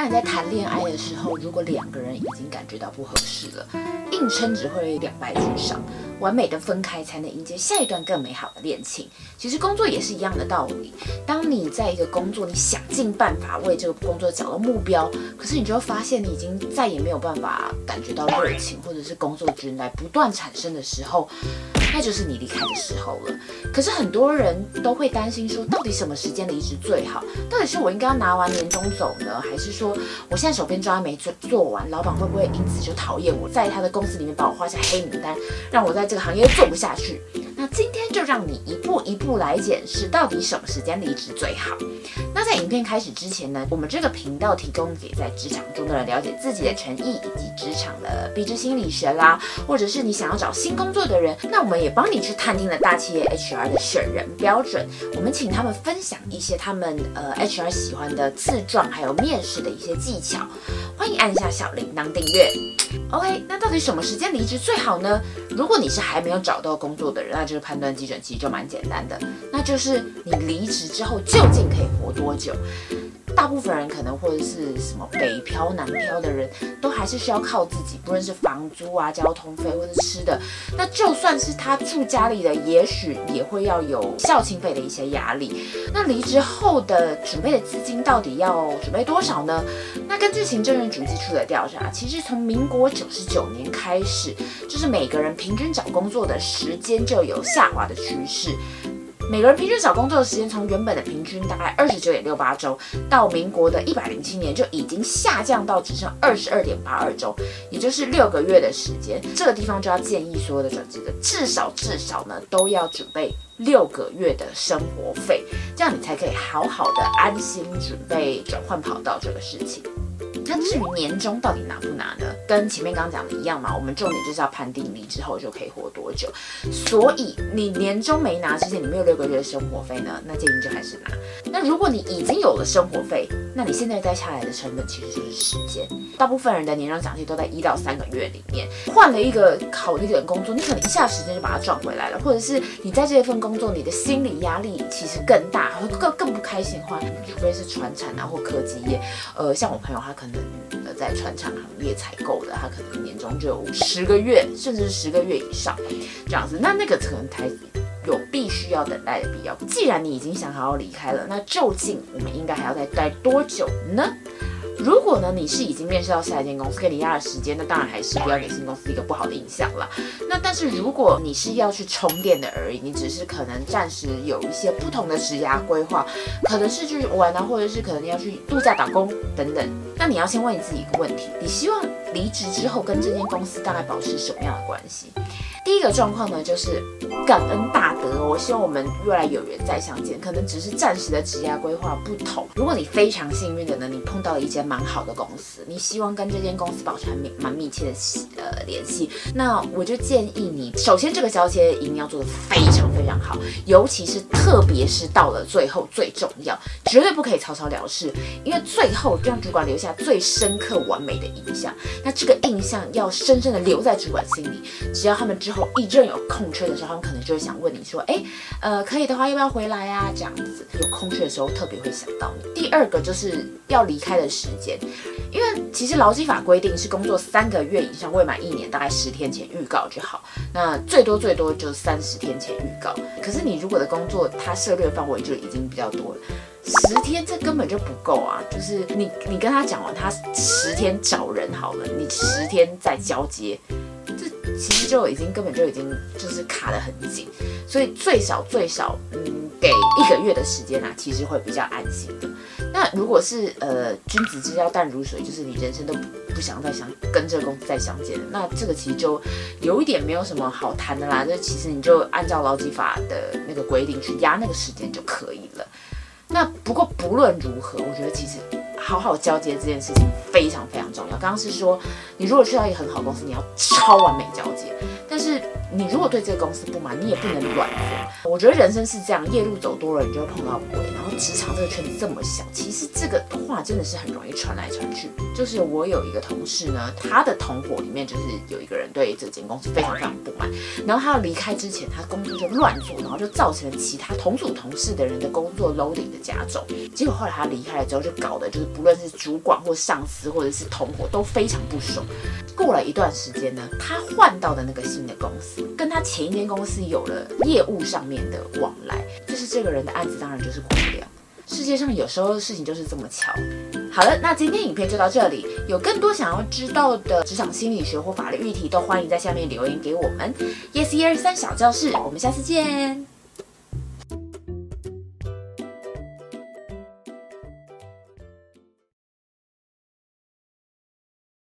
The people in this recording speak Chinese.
那你在谈恋爱的时候，如果两个人已经感觉到不合适了，硬撑只会两败俱伤，完美的分开才能迎接下一段更美好的恋情。其实工作也是一样的道理。当你在一个工作，你想尽办法为这个工作找到目标，可是你就会发现你已经再也没有办法感觉到热情，或者是工作倦怠不断产生的时候，那就是你离开的时候了。可是很多人都会担心说，到底什么时间离职最好？到底是我应该要拿完年终走呢，还是说我现在手边抓没做做完，老板会不会因此就讨厌我，在他的公司里面把我画下黑名单，让我在这个行业做不下去？那今天就让你一步一步来检视，到底什么时间离职最好。那在影片开始之前呢，我们这个频道提供给在职场中的人了解自己的权益以及职场的毕制心理学啦，或者是你想要找新工作的人，那我们也帮你去探听了大企业 HR 的选人标准，我们请他们分享一些他们呃 HR 喜欢的自传，还有面试的一些技巧。欢迎按下小铃铛订阅。OK，那到底什么时间离职最好呢？如果你是还没有找到工作的人，那就是判断基准其实就蛮简单的，那就是你离职之后究竟可以活多久？大部分人可能或者是什么北漂南漂的人都还是需要靠自己，不论是房租啊、交通费或者吃的。那就算是他住家里的，也许也会要有孝亲费的一些压力。那离职后的准备的资金到底要准备多少呢？那根据行政院主计处的调查，其实从民国九十九年开始，就是每个人平均找工作的时间就有下滑的趋势。每个人平均找工作的时间，从原本的平均大概二十九点六八周，到民国的一百零七年就已经下降到只剩二十二点八二周，也就是六个月的时间。这个地方就要建议所有的转职者，至少至少呢都要准备六个月的生活费，这样你才可以好好的安心准备转换跑道这个事情。那至于年终到底拿不拿呢？跟前面刚刚讲的一样嘛，我们重点就是要判定离职后就可以活多久。所以你年终没拿之前，你没有六个月的生活费呢，那建议就还是拿。那如果你已经有了生活费，那你现在待下来的成本其实就是时间。大部分人的年终奖金都在一到三个月里面，换了一个好一点的工作，你可能一下时间就把它赚回来了，或者是你在这一份工作，你的心理压力其实更大，会更更不开心的话，除非是传产啊或科技业，呃，像我朋友他可能。呃，在船厂行业采购的，他可能一年中就有十个月，甚至是十个月以上这样子。那那个可能才有必须要等待的必要。既然你已经想好要离开了，那究竟我们应该还要再待多久呢？如果呢，你是已经面试到下一间公司，给你压的时间，那当然还是不要给新公司一个不好的印象了。那但是如果你是要去充电的而已，你只是可能暂时有一些不同的职涯规划，可能是去玩啊，或者是可能要去度假打工等等。那你要先问你自己一个问题：你希望离职之后跟这间公司大概保持什么样的关系？第一个状况呢，就是感恩大德，我希望我们未来有缘再相见。可能只是暂时的职业规划不同。如果你非常幸运的呢，你碰到了一间蛮好的公司，你希望跟这间公司保持蛮蛮密切的呃联系，那我就建议你，首先这个交接一定要做得非常非常好，尤其是特别是到了最后最重要，绝对不可以草草了事，因为最后让主管留下最深刻完美的印象。那这个印象要深深的留在主管心里，只要他们之后。一阵有空缺的时候，他们可能就会想问你说：“哎，呃，可以的话，要不要回来啊？”这样子有空缺的时候，特别会想到你。第二个就是要离开的时间，因为其实劳基法规定是工作三个月以上未满一年，大概十天前预告就好。那最多最多就三十天前预告。可是你如果的工作它涉猎范围就已经比较多了，十天这根本就不够啊！就是你你跟他讲完，他十天找人好了，你十天再交接。其实就已经根本就已经就是卡得很紧，所以最少最少，嗯，给一个月的时间啊，其实会比较安心的。那如果是呃君子之交淡如水，就是你人生都不想再想跟这个公司再相见，那这个其实就有一点没有什么好谈的啦。那其实你就按照劳基法的那个规定去压那个时间就可以了。那不过不论如何，我觉得其实。好好交接这件事情非常非常重要。刚刚是说，你如果去到一个很好公司，你要超完美交接。但是你如果对这个公司不满，你也不能乱做。我觉得人生是这样，夜路走多了，你就会碰到鬼。然后职场这个圈子这么小，其实这个话真的是很容易传来传去。就是我有一个同事呢，他的同伙里面就是有一个人对这间公司非常非常不满，然后他要离开之前，他工作就乱做，然后就造成了其他同组同事的人的工作 loading 的加重。结果后来他离开了之后，就搞得就是不论是主管或上司或者是同伙都非常不爽。过了一段时间呢，他换到的那个新的公司。跟他前一间公司有了业务上面的往来，就是这个人的案子当然就是过不了。世界上有时候事情就是这么巧。好了，那今天影片就到这里。有更多想要知道的职场心理学或法律议题，都欢迎在下面留言给我们。Yes 123小教室，我们下次见。